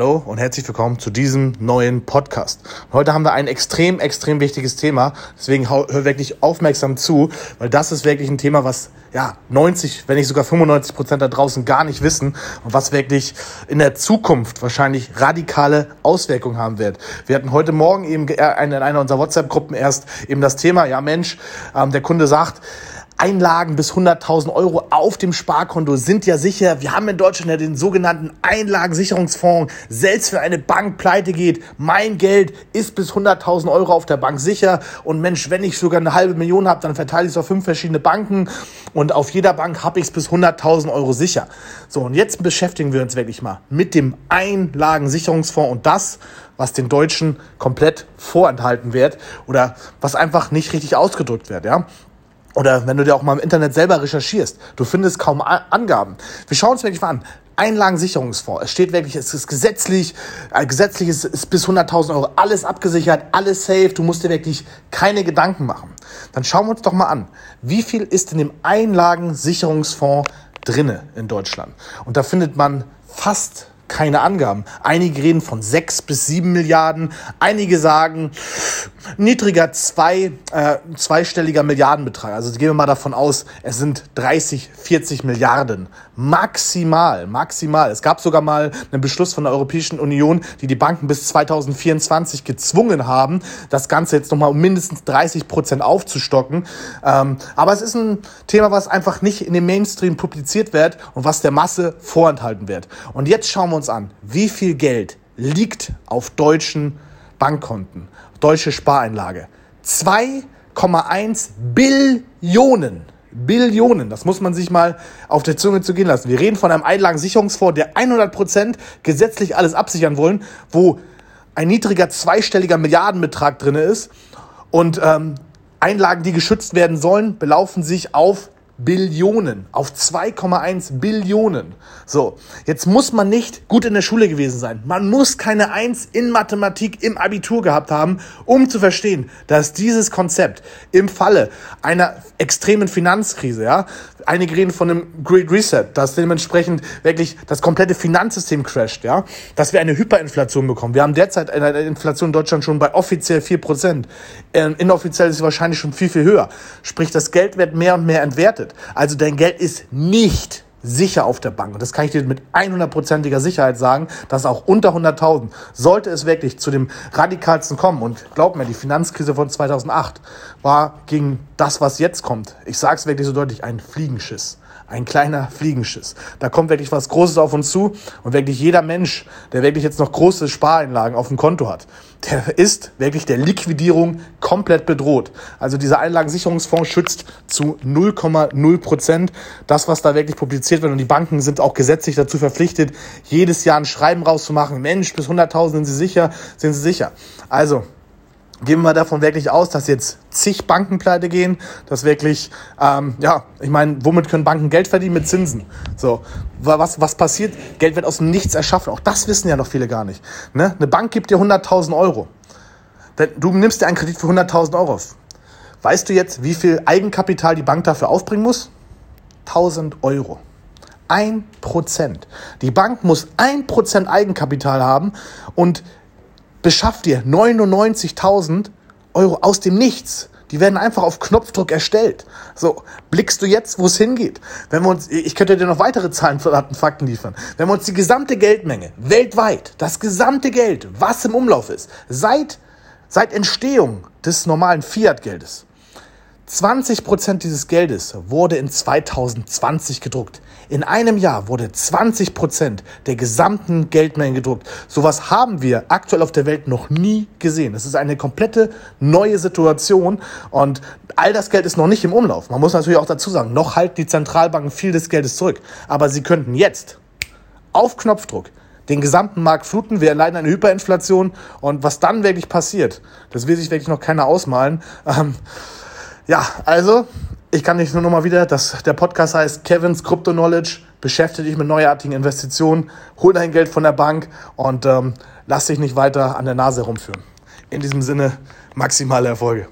Hallo und herzlich willkommen zu diesem neuen Podcast. Heute haben wir ein extrem, extrem wichtiges Thema. Deswegen hör wirklich aufmerksam zu, weil das ist wirklich ein Thema, was ja 90, wenn nicht sogar 95 Prozent da draußen gar nicht wissen und was wirklich in der Zukunft wahrscheinlich radikale Auswirkungen haben wird. Wir hatten heute Morgen eben in einer unserer WhatsApp-Gruppen erst eben das Thema, ja Mensch, ähm, der Kunde sagt, Einlagen bis 100.000 Euro auf dem Sparkonto sind ja sicher. Wir haben in Deutschland ja den sogenannten Einlagensicherungsfonds. Selbst wenn eine Bank pleite geht, mein Geld ist bis 100.000 Euro auf der Bank sicher. Und Mensch, wenn ich sogar eine halbe Million habe, dann verteile ich es auf fünf verschiedene Banken. Und auf jeder Bank habe ich es bis 100.000 Euro sicher. So, und jetzt beschäftigen wir uns wirklich mal mit dem Einlagensicherungsfonds und das, was den Deutschen komplett vorenthalten wird oder was einfach nicht richtig ausgedrückt wird. Ja? Oder wenn du dir auch mal im Internet selber recherchierst, du findest kaum Angaben. Wir schauen uns wirklich mal an. Einlagensicherungsfonds. Es steht wirklich, es ist gesetzlich, äh, gesetzlich ist, ist bis 100.000 Euro alles abgesichert, alles safe. Du musst dir wirklich keine Gedanken machen. Dann schauen wir uns doch mal an, wie viel ist in dem Einlagensicherungsfonds drinne in Deutschland? Und da findet man fast keine Angaben. Einige reden von sechs bis sieben Milliarden, einige sagen niedriger zwei, äh, zweistelliger Milliardenbetrag. Also gehen wir mal davon aus, es sind 30, 40 Milliarden. Maximal, maximal. Es gab sogar mal einen Beschluss von der Europäischen Union, die die Banken bis 2024 gezwungen haben, das Ganze jetzt nochmal um mindestens 30 Prozent aufzustocken. Ähm, aber es ist ein Thema, was einfach nicht in dem Mainstream publiziert wird und was der Masse vorenthalten wird. Und jetzt schauen wir uns an, wie viel Geld liegt auf deutschen Bankkonten, deutsche Spareinlage. 2,1 Billionen. Billionen, das muss man sich mal auf der Zunge zu gehen lassen. Wir reden von einem Einlagensicherungsfonds, der 100% gesetzlich alles absichern wollen, wo ein niedriger zweistelliger Milliardenbetrag drin ist. Und ähm, Einlagen, die geschützt werden sollen, belaufen sich auf Billionen, auf 2,1 Billionen. So, jetzt muss man nicht gut in der Schule gewesen sein. Man muss keine Eins in Mathematik im Abitur gehabt haben, um zu verstehen, dass dieses Konzept im Falle einer extremen Finanzkrise, ja, einige reden von einem Great Reset, dass dementsprechend wirklich das komplette Finanzsystem crasht, ja, dass wir eine Hyperinflation bekommen. Wir haben derzeit eine Inflation in Deutschland schon bei offiziell 4%. Ähm, inoffiziell ist sie wahrscheinlich schon viel, viel höher. Sprich, das Geld wird mehr und mehr entwertet bedeutet. Also dein Geld ist nicht sicher auf der Bank. Und das kann ich dir mit 100%iger Sicherheit sagen, dass auch unter 100.000 sollte es wirklich zu dem radikalsten kommen. Und glaub mir, die Finanzkrise von 2008 war gegen das, was jetzt kommt. Ich sage es wirklich so deutlich, ein Fliegenschiss. Ein kleiner Fliegenschiss. Da kommt wirklich was Großes auf uns zu und wirklich jeder Mensch, der wirklich jetzt noch große Spareinlagen auf dem Konto hat, der ist wirklich der Liquidierung komplett bedroht. Also dieser Einlagensicherungsfonds schützt zu 0,0 Prozent das, was da wirklich publiziert wird. Und die Banken sind auch gesetzlich dazu verpflichtet, jedes Jahr ein Schreiben rauszumachen. Mensch, bis 100.000 sind sie sicher, sind sie sicher. Also, gehen wir davon wirklich aus, dass jetzt zig Banken pleite gehen, dass wirklich, ähm, ja, ich meine, womit können Banken Geld verdienen? Mit Zinsen. So, was, was passiert? Geld wird aus dem Nichts erschaffen. Auch das wissen ja noch viele gar nicht. Ne? Eine Bank gibt dir 100.000 Euro. Du nimmst dir einen Kredit für 100.000 Euro. Weißt du jetzt, wie viel Eigenkapital die Bank dafür aufbringen muss? 1000 Euro. Ein Prozent. Die Bank muss ein Prozent Eigenkapital haben und beschaff dir 99.000 Euro aus dem Nichts. Die werden einfach auf Knopfdruck erstellt. So, blickst du jetzt, wo es hingeht? Wenn wir uns, ich könnte dir noch weitere Zahlen, Daten, Fakten liefern. Wenn wir uns die gesamte Geldmenge weltweit, das gesamte Geld, was im Umlauf ist, seit, seit Entstehung des normalen Fiat-Geldes, 20 Prozent dieses Geldes wurde in 2020 gedruckt. In einem Jahr wurde 20 Prozent der gesamten Geldmenge gedruckt. Sowas haben wir aktuell auf der Welt noch nie gesehen. Das ist eine komplette neue Situation und all das Geld ist noch nicht im Umlauf. Man muss natürlich auch dazu sagen, noch halten die Zentralbanken viel des Geldes zurück. Aber sie könnten jetzt auf Knopfdruck den gesamten Markt fluten. Wir erleiden eine Hyperinflation und was dann wirklich passiert, das will sich wirklich noch keiner ausmalen. Ähm, ja, also, ich kann nicht nur noch mal wieder, dass der Podcast heißt Kevin's Crypto Knowledge. Beschäftige dich mit neuartigen Investitionen, hol dein Geld von der Bank und ähm, lass dich nicht weiter an der Nase herumführen. In diesem Sinne, maximale Erfolge.